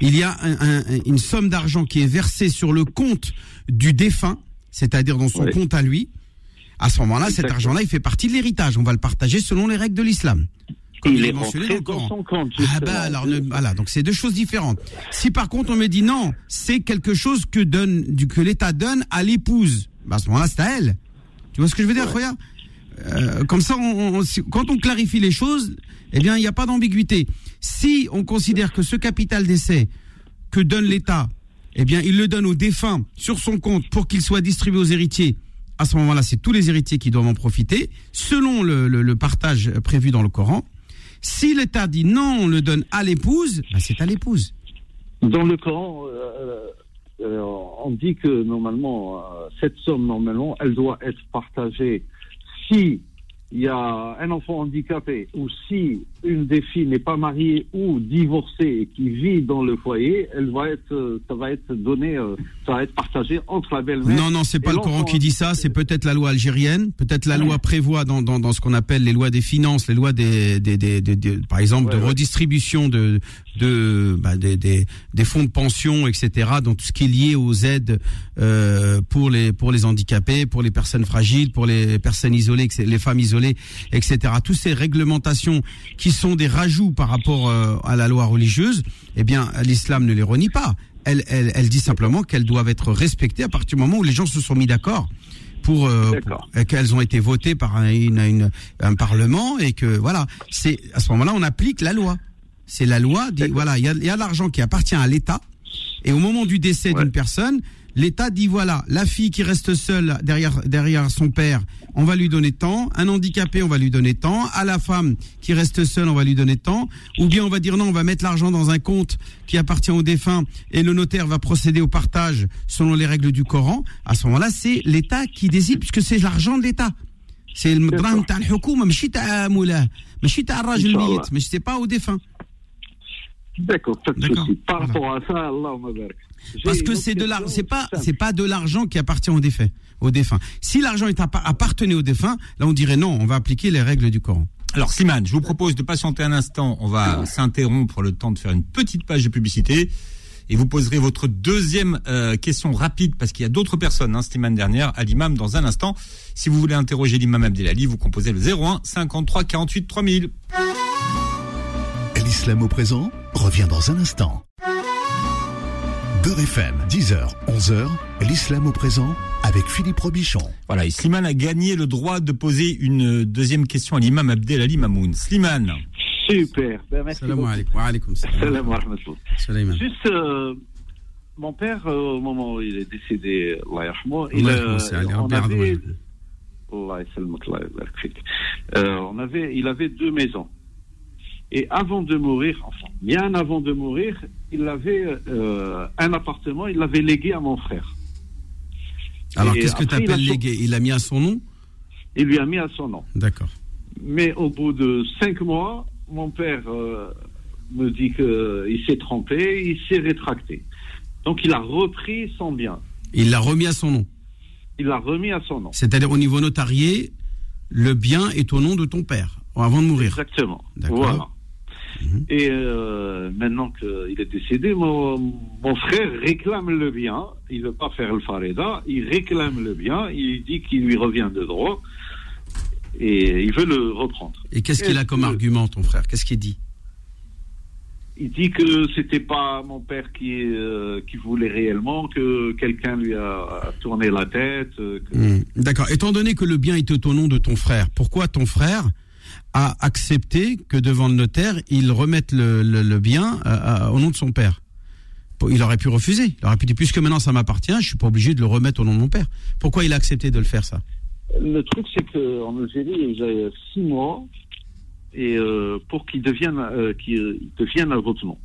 il y a un- un- une somme d'argent qui est versée sur le compte du défunt, c'est-à-dire dans son Oui. compte à lui. À ce moment-là, cet argent-là, il fait partie de l'héritage. On va le partager selon les règles de l'islam. Comme il est mentionné dans le Coran. compte. Ah bah alors ne- voilà donc c'est deux choses différentes. Si par contre on me dit non, c'est quelque chose que donne du que l'État donne à l'épouse, bah à ce moment-là c'est à elle. Tu vois ce que je veux dire, regarde Euh, Comme ça, on, on- si- quand on clarifie les choses, eh bien il n'y a pas d'ambiguïté. Si on considère que ce capital d'essai que donne l'État, eh bien il le donne au défunt sur son compte pour qu'il soit distribué aux héritiers. À ce moment-là, c'est tous les héritiers qui doivent en profiter, selon le- partage prévu dans le Coran. Si l'État dit non, on le donne à l'épouse, ben c'est à l'épouse. Dans le Coran, euh, euh, on dit que normalement, euh, cette somme, normalement, elle doit être partagée si il y a un enfant handicapé ou si une des filles n'est pas mariée ou divorcée et qui vit dans le foyer, elle va être, euh, ça va être donné, euh, ça va être partagé entre la belle-mère. Non, non, c'est pas le Coran qui dit ça, c'est peut-être la loi algérienne, peut-être la loi prévoit dans, dans, dans ce qu'on appelle les lois des finances, les lois des, des, des, par exemple, Ouais, de ouais. redistribution de, de, bah, des, des, des fonds de pension, etc., dans tout ce qui est lié aux aides euh, pour, les, pour les handicapés, pour les personnes fragiles, pour les personnes isolées, les femmes isolées, etc. Toutes ces réglementations qui sont des rajouts par rapport euh, à la loi religieuse, eh bien, l'islam ne les renie pas. Elle, elle, elle dit simplement qu'elles doivent être respectées à partir du moment où les gens se sont mis d'accord pour, euh, pour- qu'elles ont été votées par un, une- une- un parlement et que voilà, c'est à ce moment-là on applique la loi. C'est la loi. Voilà, il y a, l'argent qui appartient à l'État. Et au moment du décès d'une personne, l'État dit voilà, la fille qui reste seule derrière, derrière son père, on va lui donner tant. Un handicapé, on va lui donner tant. À la femme qui reste seule, on va lui donner tant. Ou bien on va dire non, on va mettre l'argent dans un compte qui appartient au défunt et le notaire va procéder au partage selon les règles du Coran. À ce moment-là, c'est l'État qui décide puisque c'est l'argent de l'État. C'est le drame de la mais c'est pas au défunt. D'accord, pas de souci. Par Voilà. rapport à ça, Allah Parce que c'est de c'est pas, c'est pas de l'argent qui appartient au défunt, au défunt. Si l'argent appartenait au défunt, là on dirait non, on va appliquer les règles du Coran. Alors Slimane, je vous propose de patienter un instant. On va s'interrompre le temps de faire une petite page de publicité. Et vous poserez votre deuxième euh, question rapide parce qu'il y a d'autres personnes, hein, Slimane dernière, à l'imam dans un instant. Si vous voulez interroger l'imam Abdelali, vous composez le 01 53 48 3000. L'islam au présent? Revient dans un instant. Beurre FM, 10h, 11h, l'islam au présent avec Philippe Robichon. Voilà, et Slimane a gagné le droit de poser une deuxième question à l'imam Abdelali Mamoun. Slimane, Super. Ben, merci Salam alaikum. Wa alaikum salam. Salam. Juste, euh, mon père, euh, au moment où il est décédé, Allah il, euh, on avait. Allah. Euh, on avait, il avait deux maisons. Et avant de mourir, enfin, bien avant de mourir, il avait euh, un appartement, il l'avait légué à mon frère. Alors qu'est-ce que tu il appelles légué Il a mis à son nom? Il lui a mis à son nom. D'accord. Mais au bout de cinq mois, mon père euh, me dit qu'il s'est trompé, il s'est rétracté. Donc il a repris son bien. Il l'a remis à son nom? Il l'a remis à son nom. C'est-à-dire au niveau notarié, le bien est au nom de ton père avant de mourir. Exactement. D'accord. Voilà. Mhm. Et euh, maintenant qu'il est décédé, mon, mon frère réclame le bien. Il ne veut pas faire le fareda. Il réclame le bien. Il dit qu'il lui revient de droit. Et il veut le reprendre. Et qu'est-ce qu'il a comme que- argument, ton frère? Qu'est-ce qu'il dit? Il dit que c'était pas mon père qui, euh, qui voulait réellement, que quelqu'un lui a tourné la tête. euh, que- Hmm, D'accord. Étant donné que le bien était au nom de ton frère, pourquoi ton frère a accepté que devant le notaire, il remette le, le- le bien euh, euh, au nom de son père Il aurait pu refuser. Il aurait pu dire, puisque maintenant ça m'appartient, je suis pas obligé de le remettre au nom de mon père. Pourquoi il a accepté de le faire, ça? Le truc, c'est qu'en Algérie, j'ai six mois et euh, pour qu'il devienne, euh, qu'il devienne nom.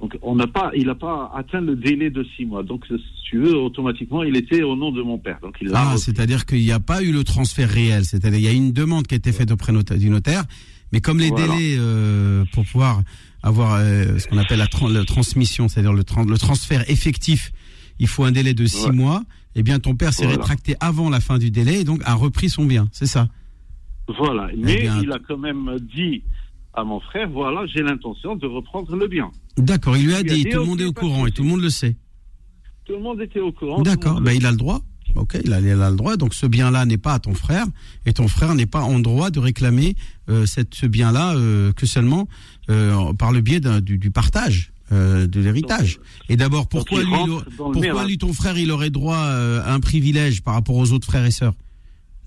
Donc, on n'a pas, il n'a pas atteint le délai de six mois. Donc, si tu veux, automatiquement, il était au nom de mon père. Donc, il Ah, c'est-à-dire qu'il n'y a pas eu le transfert réel. C'est-à-dire il y a une demande qui a été faite auprès du notaire, mais comme les Voilà. délais euh, pour pouvoir avoir euh, ce qu'on appelle la, tran- la transmission, c'est-à-dire le, tran- le transfert effectif, il faut un délai de six Ouais. mois. Eh bien, ton père s'est Voilà. rétracté avant la fin du délai et donc a repris son bien. C'est ça. Voilà. Mais Eh bien- il a quand même dit à mon frère, voilà, j'ai l'intention de reprendre le bien. D'accord. Il lui a Il a dit, tout le monde est au courant et tout le monde le sait. Tout le monde était au courant. D'accord. Ben, il a le droit. Ok, il a, il a le droit. Donc ce bien-là n'est pas à ton frère et ton frère n'est pas en droit de réclamer euh, cette, ce bien-là euh, que seulement euh, par le biais du, du partage de l'héritage. Et d'abord, pourquoi lui, pourquoi ton frère, il aurait droit à un privilège par rapport aux autres frères et sœurs?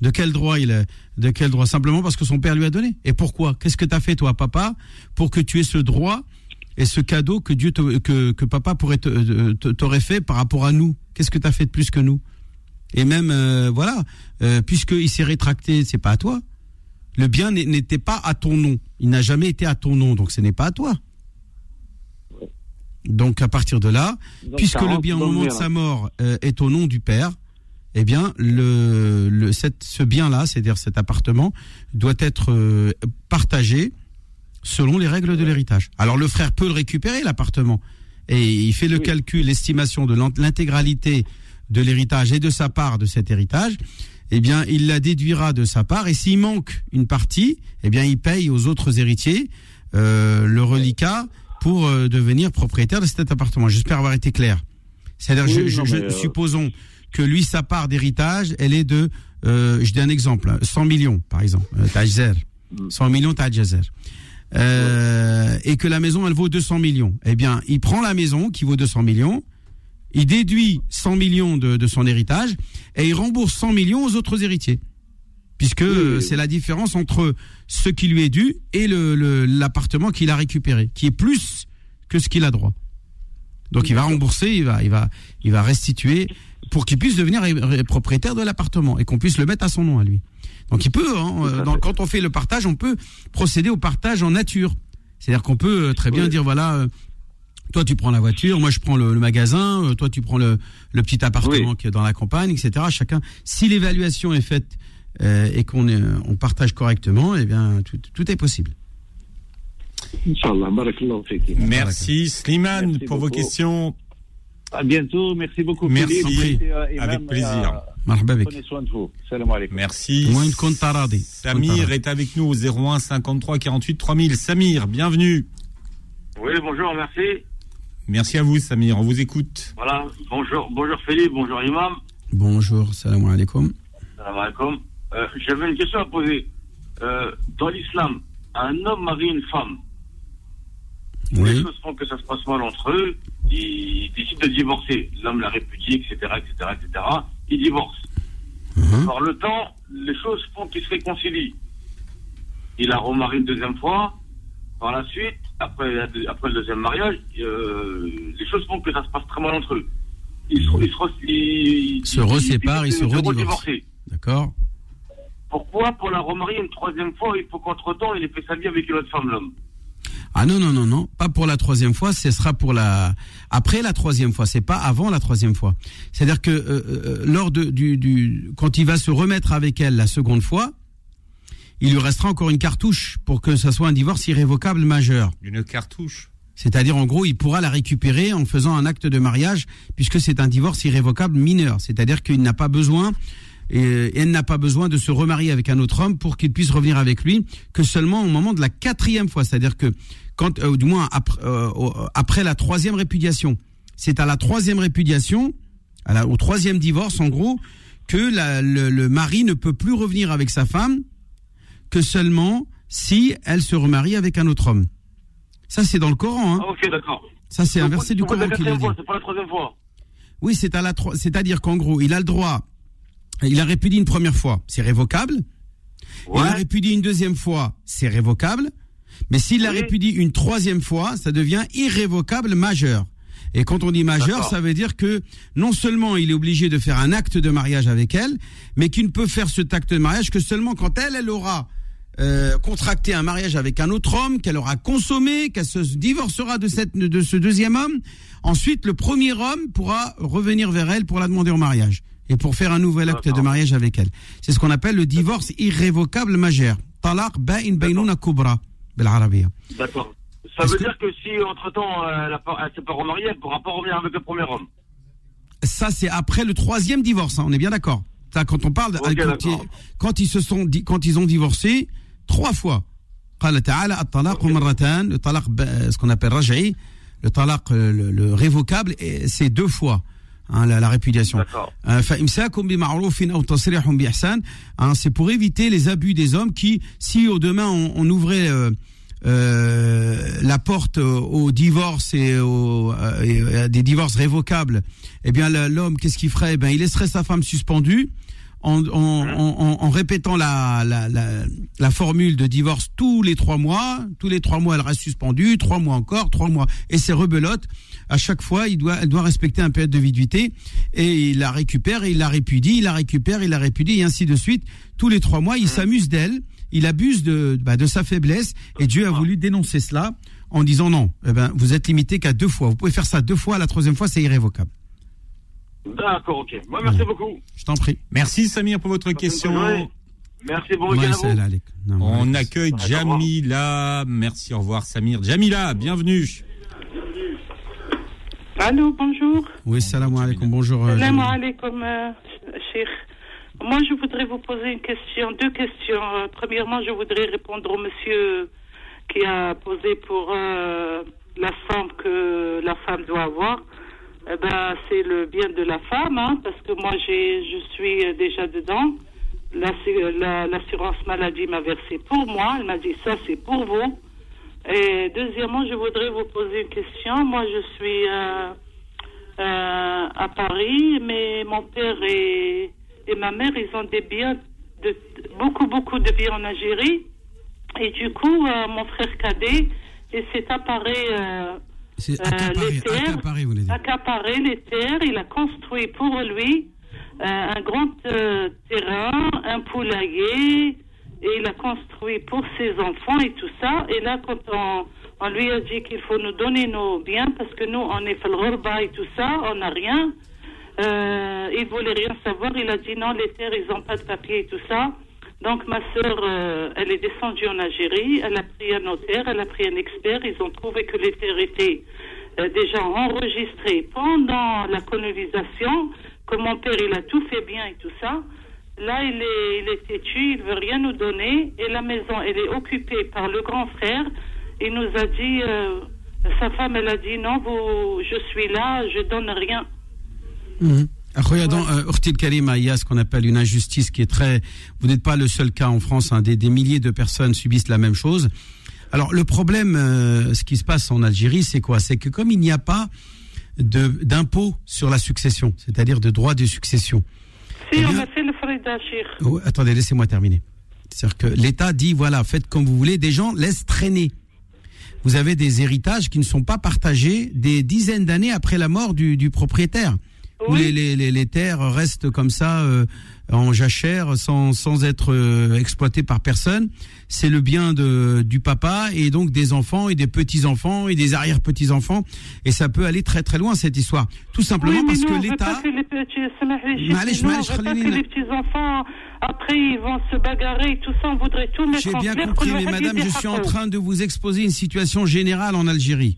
De quel droit il est De quel droit? Simplement parce que son père lui a donné. Et pourquoi? Qu'est-ce que t'as fait toi, papa, pour que tu aies ce droit et ce cadeau que Dieu te- que, que papa pourrait t'aurait fait par rapport à nous? Qu'est-ce que t'as fait de plus que nous? Et même euh, voilà, euh, puisqu'il s'est rétracté, c'est pas à toi. Le bien n'était pas à ton nom. Il n'a jamais été à ton nom, donc ce n'est pas à toi. Donc à partir de là, Donc, puisque le bien au moment de sa mort euh, est au nom du père, eh bien le, le cette, ce bien-là, c'est-à-dire cet appartement, doit être euh, partagé selon les règles de l'héritage. Alors le frère peut le récupérer l'appartement et il fait le Oui. calcul, l'estimation de l'int- l'intégralité de l'héritage et de sa part de cet héritage. Eh bien, il la déduira de sa part et s'il manque une partie, eh bien, il paye aux autres héritiers euh, le reliquat pour euh, devenir propriétaire de cet appartement. J'espère avoir été clair. C'est-à-dire, Oui, je, je- non, je- mais, supposons que lui, sa part d'héritage, elle est de, euh, je dis un exemple, hein, 100 millions, par exemple, euh, Tajzer. Mm. 100 millions Tajzer. Euh, et que la maison, elle vaut 200 millions. Eh bien, il prend la maison qui vaut 200 millions, il déduit 100 millions de, de son héritage et il rembourse 100 millions aux autres héritiers. Puisque euh, oui. c'est la différence entre ce qui lui est dû et le- le- l'appartement qu'il a récupéré, qui est plus que ce qu'il a droit. Donc il va rembourser, il va, il va, il va restituer pour qu'il puisse devenir propriétaire de l'appartement et qu'on puisse le mettre à son nom à lui. Donc il peut, hein, euh, dans- quand on fait le partage, on peut procéder au partage en nature. C'est-à-dire qu'on peut euh, très bien Oui. dire voilà, euh, toi tu prends la voiture, moi je prends le, le magasin, toi tu prends le, le petit appartement Oui. qui est dans la campagne, etc. Chacun, si l'évaluation est faite euh, et qu'on on partage correctement, eh bien tout, tout est possible. Merci Slimane Merci pour vos questions. À bientôt. Merci beaucoup, Merci. Philippe. Et, euh, et Avec même, plaisir. euh. Prenez soin de vous. Salam alaikum. Merci. Samir est avec nous au 01 53 48 3000. Samir, bienvenue. Oui, bonjour, merci. Merci à vous Samir, on vous écoute. Voilà, bonjour, bonjour Philippe, bonjour Imam. Bonjour, salam alaikum. Salam alaikum. Euh, J'avais une question à poser. Euh, dans l'islam, un homme marie une femme. Les Oui. choses font que ça se passe mal entre eux. Ils décident de divorcer. L'homme la répudie, etc., etc., etc. Ils divorcent. Mhm. Par le temps, les choses font qu'ils se réconcilient. Il la remarie une deuxième fois. Par la suite, après, le deuxième mariage, euh, les choses font que ça se passe très mal entre eux. Ils se, ils se, ils- Se reséparent, ils se redivorcent. D'accord. Pourquoi, pour la remarier une troisième fois, il faut qu'entre-temps, il ait fait sa vie avec une autre femme, l'homme Ah non, non, non, non, pas pour la troisième fois, ce sera pour la... Après la troisième fois, c'est pas avant la troisième fois. C'est-à-dire que euh, euh, lors de, du, du... Quand il va se remettre avec elle la seconde fois, il lui restera encore une cartouche pour que ça soit un divorce irrévocable majeur. Une cartouche. C'est-à-dire, en gros, il pourra la récupérer en faisant un acte de mariage, puisque c'est un divorce irrévocable mineur. C'est-à-dire qu'il n'a pas besoin, et elle n'a pas besoin de se remarier avec un autre homme pour qu'il puisse revenir avec lui, que seulement au moment de la quatrième fois. C'est-à-dire que, quand, euh, du moins après, euh, au- après la troisième répudiation, c'est à la troisième répudiation, à la- au troisième divorce, en gros, que la- le, le mari ne peut plus revenir avec sa femme que seulement si elle se remarie avec un autre homme. Ça, c'est dans le Coran. Hein. Ah, ok, d'accord. Ça, c'est un verset du Coran qui le dit. fois, C'est pas la troisième fois. Oui, c'est à la, c'est-à-dire qu'en gros, il a le droit. Il a répudié une première fois, c'est révocable. Il a répudié une deuxième fois, c'est révocable. Mais s'il la Oui. répudie une troisième fois, ça devient irrévocable majeur. Et quand on dit majeur, ça veut dire que non seulement il est obligé de faire un acte de mariage avec elle, mais qu'il ne peut faire cet acte de mariage que seulement quand elle, elle aura euh, contracté un mariage avec un autre homme, qu'elle aura consommé, qu'elle se divorcera de, cette, de ce deuxième homme. Ensuite, le premier homme pourra revenir vers elle pour la demander en mariage et pour faire un nouvel acte de D'accord. mariage avec elle. C'est ce qu'on appelle le divorce irrévocable majeur. Talaq ba'in baynuna kubra, بالعربية. D'accord. Ça Est-ce veut que- dire que si, entre-temps, euh, elle, a pas- elle s'est pas remariée, elle pourra pas revenir avec le premier homme. Ça, c'est après le troisième divorce. hein, on est bien d'accord. Ça, quand on parle, de- Ok, quand, ils, d'accord. quand ils se sont, di- quand ils ont divorcé trois fois. قال تعالى الطلاق مرتان le talaq ba- ce qu'on appelle raj'i le talaq euh, le, le révocable et c'est deux fois hein, la, la, répudiation. Euh, hein, c'est pour éviter les abus des hommes qui, si au demain on, on ouvrait euh, euh, la porte au divorce et, au, euh, à des divorces révocables, eh bien l'homme qu'est-ce qu'il ferait? Eh Ben il laisserait sa femme suspendue en, en, en, en- répétant la, la, la, la formule de divorce tous les trois mois. Tous les trois mois, elle reste suspendue. Trois mois encore, trois mois. Et c'est rebelote. À chaque fois, il doit, elle doit respecter un période de viduité. Et il la récupère, et il la répudie, il la récupère, il la répudie, et ainsi de suite. Tous les trois mois, il s'amuse d'elle. Il abuse de, bah, de sa faiblesse. Et Dieu a voulu dénoncer cela en disant non, eh ben, vous êtes limité qu'à deux fois. Vous pouvez faire ça deux fois. La troisième fois, c'est irrévocable. D'accord, ok. Moi, merci beaucoup. Je t'en prie. Merci Samir pour votre question. Merci. Non, On accueille. Jamila. Merci, au revoir Samir. Jamila, bienvenue. Allô, bonjour. Oui, salam alaikum. Bonjour. euh, Salam alaikum, euh, Cheikh. Moi, je voudrais vous poser une question, deux questions. Euh, premièrement, je voudrais répondre au monsieur qui a posé pour euh, la somme que la femme doit avoir. Eh ben, c'est le bien de la femme, hein, parce que moi, j'ai, je suis euh, déjà dedans. L'assu- la- L'assurance maladie m'a versé pour moi. Elle m'a dit ça, c'est pour vous. Et deuxièmement, je voudrais vous poser une question. Moi, je suis euh, euh, à Paris, mais mon père et, et ma mère, ils ont des biens, de, beaucoup, beaucoup de biens en Algérie. Et du coup, mon frère cadet, il s'est apparé, C'est Euh, accaparé, les terres. accaparé, vous voulez dire. accaparé les terres. Il a construit pour lui euh, un grand euh, terrain, un poulailler, et il a construit pour ses enfants et tout ça. Et là, quand on, on lui a dit qu'il faut nous donner nos biens, parce que nous, on est repas et tout ça, on n'a rien. Il voulait rien savoir. Il a dit non, les terres, ils n'ont pas de papier et tout ça. Donc ma sœur, euh, elle est descendue en Algérie. Elle a pris un notaire, elle a pris un expert. Ils ont trouvé que les terres étaient euh, déjà enregistrées pendant la colonisation. Que mon père, il a tout fait bien et tout ça. Là, il est, il est têtu, il veut rien nous donner. Et la maison, elle est occupée par le grand frère. Il nous a dit, euh, sa femme, elle a dit non, vous, je suis là, je donne rien. Mhm. Dans euh, Urtil Karima, il y a ce qu'on appelle une injustice qui est très. Vous n'êtes pas le seul cas en France. hein, des, des milliers de personnes subissent la même chose. Alors le problème, euh, ce qui se passe en Algérie, c'est quoi? C'est que comme il n'y a pas de d'impôt sur la succession, c'est-à-dire de droit de succession. Si, Eh on bien- a fait le. Oh, attendez, laissez-moi terminer. C'est-à-dire que l'État dit voilà, faites comme vous voulez. Des gens laissent traîner. Vous avez des héritages qui ne sont pas partagés des dizaines d'années après la mort du, du propriétaire les, les, les, terres restent comme ça euh, en jachère sans, sans être euh, exploitées par personne. C'est le bien de, du papa et donc des enfants et des petits-enfants et des arrière-petits-enfants. Et ça peut aller très très loin cette histoire. Tout simplement parce que l'État... Que les petits-enfants, après, ils vont se bagarrer et tout ça, on voudrait tout mettre J'ai bien compris, mais madame, je suis en train de vous exposer une situation générale en Algérie.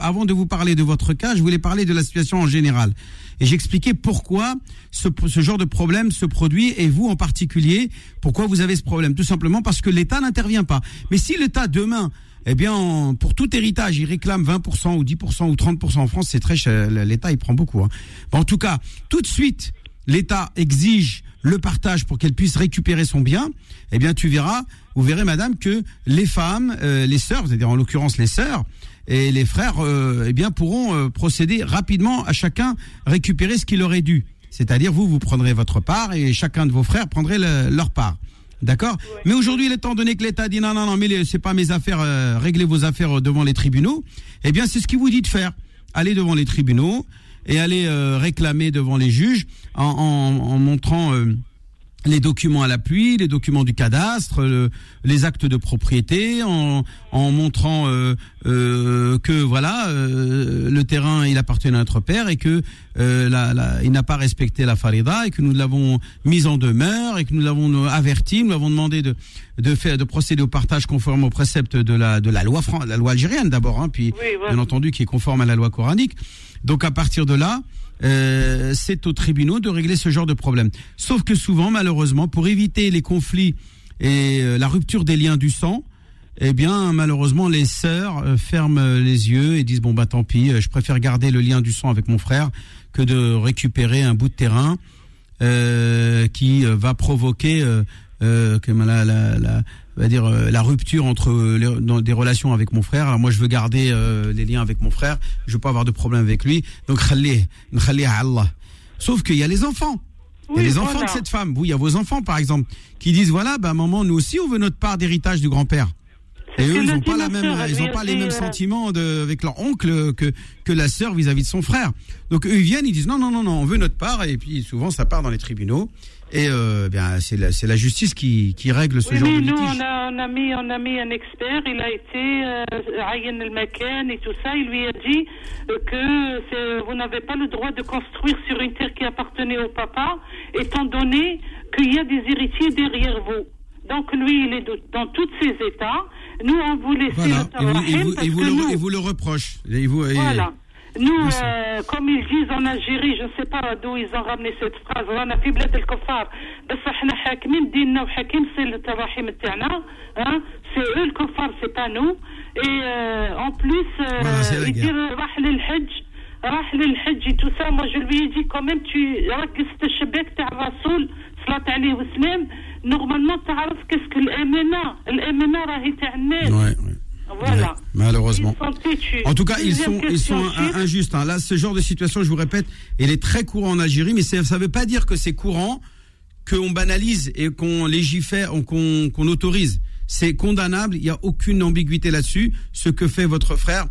Avant de vous parler de votre cas, je voulais parler de la situation en général. Et j'expliquais pourquoi ce, genre de problème se produit et vous en particulier, pourquoi vous avez ce problème. Tout simplement parce que l'État n'intervient pas. Mais si l'État demain, eh bien, pour tout héritage, il réclame 20% ou 10% ou 30% en France, c'est très cher. L'État, il prend beaucoup. Hein. En tout cas, tout de suite, l'État exige le partage pour qu'elle puisse récupérer son bien, eh bien tu verras, vous verrez madame que les femmes, euh, les sœurs, c'est-à-dire en l'occurrence les sœurs, et les frères, euh, eh bien pourront euh, procéder rapidement à chacun récupérer ce qu'il aurait dû. C'est-à-dire vous, vous prendrez votre part et chacun de vos frères prendrait le- leur part. D'accord Mais aujourd'hui, étant donné que l'État dit non, non, non, mais c'est pas mes affaires, euh, réglez vos affaires devant les tribunaux, eh bien, c'est ce qu'il vous dit de faire. Allez devant les tribunaux et allez euh, réclamer devant les juges en, en- en montrant euh, les documents à l'appui, les documents du cadastre, le- les actes de propriété, en, en montrant euh, euh, que voilà euh, le terrain il appartient à notre père et que euh, la- la- il n'a pas respecté la farida et que nous l'avons mis en demeure et que nous l'avons averti, nous l'avons demandé de de faire de procéder au partage conforme aux préceptes de la de la loi fran- la loi algérienne d'abord, hein, puis Oui, bien entendu qui est conforme à la loi coranique. Donc à partir de là, euh, c'est aux tribunaux de régler ce genre de problème. Sauf que souvent, malheureusement, pour éviter les conflits et euh, la rupture des liens du sang, eh bien, malheureusement, les sœurs euh, ferment les yeux et disent bon bah tant pis, je préfère garder le lien du sang avec mon frère que de récupérer un bout de terrain euh, qui euh, va provoquer euh, euh, que la, la, la, on va dire la rupture entre les- dans des relations avec mon frère. Alors moi, je veux garder euh, les liens avec mon frère. Je veux pas avoir de problème avec lui. Donc, khallih à Allah. Sauf qu'il y a les enfants. Il y a les enfants de cette femme. Vous, il y a vos enfants, par exemple, qui disent voilà, bah maman, nous aussi, on veut notre part d'héritage du grand-père. Et eux, ils n'ont pas la même, ils ont pas les mêmes euh, sentiments de, avec leur oncle que que la sœur vis-à-vis de son frère. Donc eux, ils viennent, ils disent non, non, non, non, on veut notre part, et puis souvent ça part dans les tribunaux. Et euh, bien, c'est la, c'est la justice qui, qui règle ce Oui, genre mais de nous, litige. on a, on, a mis, on a mis un expert, il a été euh, Ayen El Makan et tout ça. Il lui a dit euh, que c'est- vous n'avez pas le droit de construire sur une terre qui appartenait au papa, étant donné qu'il y a des héritiers derrière vous. Donc lui, il est dans tous ses états. Nous, on vous laisse Voilà. Et vous, et vous, parce et vous que le, nous, et vous le reproche. Et vous, et- voilà. Nous, Bien sûr. euh, comme ils disent en Algérie, je ne sais pas d'où ils ont ramené cette phrase, رانا في بلاد الكفار بس احنا حاكمين ديننا وحاكمين سي التراحم تاعنا hein c'est eux le كفار c'est pas nous et euh, en plus euh, Voilà, c'est la guerre. يدير راح للحج راح للحج et tout ça moi je lui ai dit quand même tu ركزت الشباك تاع الرسول صلاة عليه وسلام normalement تعرف qu'est-ce que الامانه الامانه راهي تاع الناس Ouais, ouais. voilà Ouais, malheureusement. Ils sont têtus. En tout cas, ils Deuxième sont, ils question, sont Chir. in- injustes. hein. Là, ce genre de situation, je vous répète, il est très courant en Algérie, mais c'est- ça ne veut pas dire que c'est courant, qu'on banalise et qu'on légifère, qu'on qu'on autorise. C'est condamnable. Il n'y a aucune ambiguïté là-dessus. Ce que fait votre frère,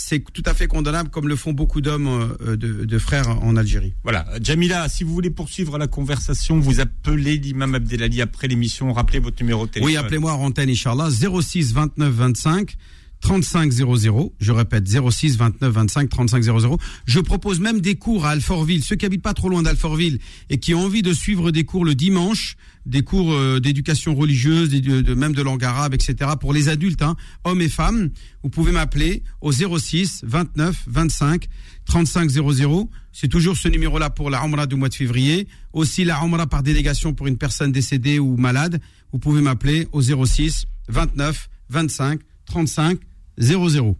c'est tout à fait condamnable, comme le font beaucoup d'hommes, euh, de, de frères en Algérie. Voilà, Jamila, si vous voulez poursuivre la conversation, vous appelez l'imam Abdelali après l'émission. Rappelez votre numéro de téléphone. Oui, appelez-moi en antenne, Inch'Allah, 06 29 25 35 00. Je répète, 06 29 25 35 00. Je propose même des cours à Alfortville. Ceux qui habitent pas trop loin d'Alfortville et qui ont envie de suivre des cours le dimanche, des cours euh, d'éducation religieuse, même de langue arabe, etc. pour les adultes, hein, hommes et femmes, vous pouvez m'appeler au 06 29 25 35 00. C'est toujours ce numéro-là pour la Umrah du mois de février. Aussi la Umrah par délégation pour une personne décédée ou malade. Vous pouvez m'appeler au 06 29 25 35 00.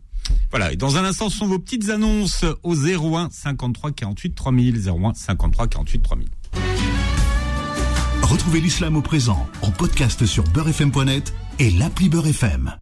Voilà, et dans un instant, ce sont vos petites annonces au 01 53 48 3000. 01 53 48 3000. Retrouvez l'islam au présent en podcast sur beurrefm.net et l'appli Beurre.